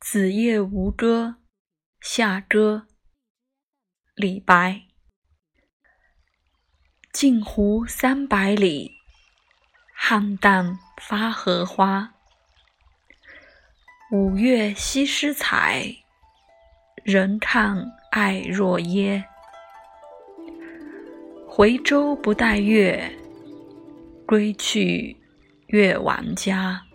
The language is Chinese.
子夜吴歌·夏歌，李白。镜湖三百里，菡萏发荷花。五月西施采，人看爱若耶。回舟不待月，归去月晚家。